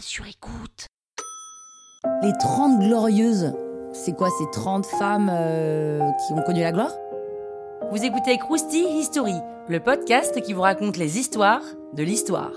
sur écoute. Les 30 glorieuses, c'est quoi ces 30 femmes euh, qui ont connu la gloire? Vous écoutez Krusty History, le podcast qui vous raconte les histoires de l'histoire.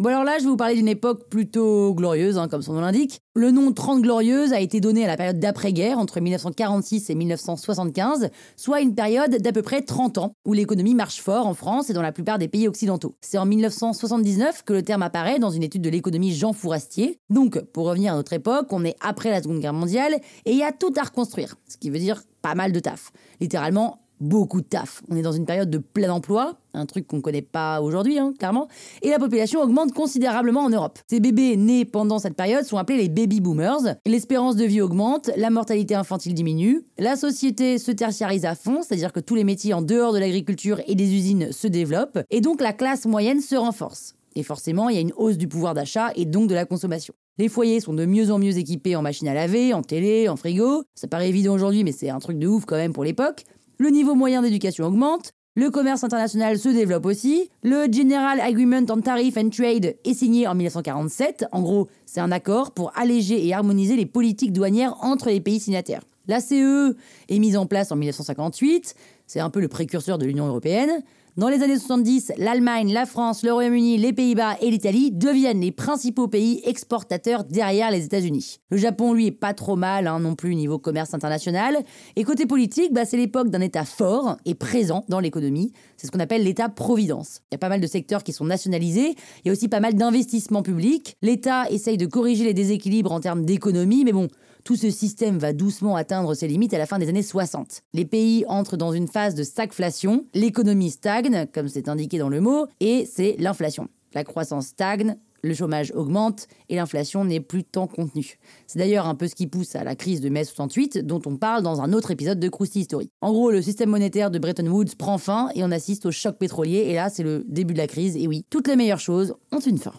Bon alors là, je vais vous parler d'une époque plutôt glorieuse, hein, comme son nom l'indique. Le nom 30 glorieuses a été donné à la période d'après-guerre, entre 1946 et 1975, soit une période d'à peu près 30 ans, où l'économie marche fort en France et dans la plupart des pays occidentaux. C'est en 1979 que le terme apparaît dans une étude de l'économie Jean Fourastier. Donc, pour revenir à notre époque, on est après la Seconde Guerre mondiale, et il y a tout à reconstruire, ce qui veut dire pas mal de taf. Littéralement, beaucoup de taf. On est dans une période de plein emploi, un truc qu'on connaît pas aujourd'hui, hein, clairement, et la population augmente considérablement en Europe. Ces bébés nés pendant cette période sont appelés les baby boomers. L'espérance de vie augmente, la mortalité infantile diminue, la société se tertiarise à fond, c'est-à-dire que tous les métiers en dehors de l'agriculture et des usines se développent, et donc la classe moyenne se renforce. Et forcément, il y a une hausse du pouvoir d'achat et donc de la consommation. Les foyers sont de mieux en mieux équipés en machines à laver, en télé, en frigo. Ça paraît évident aujourd'hui, mais c'est un truc de ouf quand même pour l'époque le niveau moyen d'éducation augmente, le commerce international se développe aussi, le General Agreement on Tariff and Trade est signé en 1947, en gros c'est un accord pour alléger et harmoniser les politiques douanières entre les pays signataires. La CE est mise en place en 1958, c'est un peu le précurseur de l'Union européenne. Dans les années 70, l'Allemagne, la France, le Royaume-Uni, les Pays-Bas et l'Italie deviennent les principaux pays exportateurs derrière les États-Unis. Le Japon, lui, est pas trop mal hein, non plus niveau commerce international. Et côté politique, bah, c'est l'époque d'un État fort et présent dans l'économie. C'est ce qu'on appelle l'État-providence. Il y a pas mal de secteurs qui sont nationalisés. Il y a aussi pas mal d'investissements publics. L'État essaye de corriger les déséquilibres en termes d'économie, mais bon, tout ce système va doucement atteindre ses limites à la fin des années 60. Les pays entrent dans une phase de stagflation, l'économie stagne, comme c'est indiqué dans le mot, et c'est l'inflation. La croissance stagne, le chômage augmente et l'inflation n'est plus tant contenue. C'est d'ailleurs un peu ce qui pousse à la crise de mai 68 dont on parle dans un autre épisode de Krusty History. En gros, le système monétaire de Bretton Woods prend fin et on assiste au choc pétrolier et là c'est le début de la crise et oui, toutes les meilleures choses ont une fin.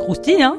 Krusty, hein?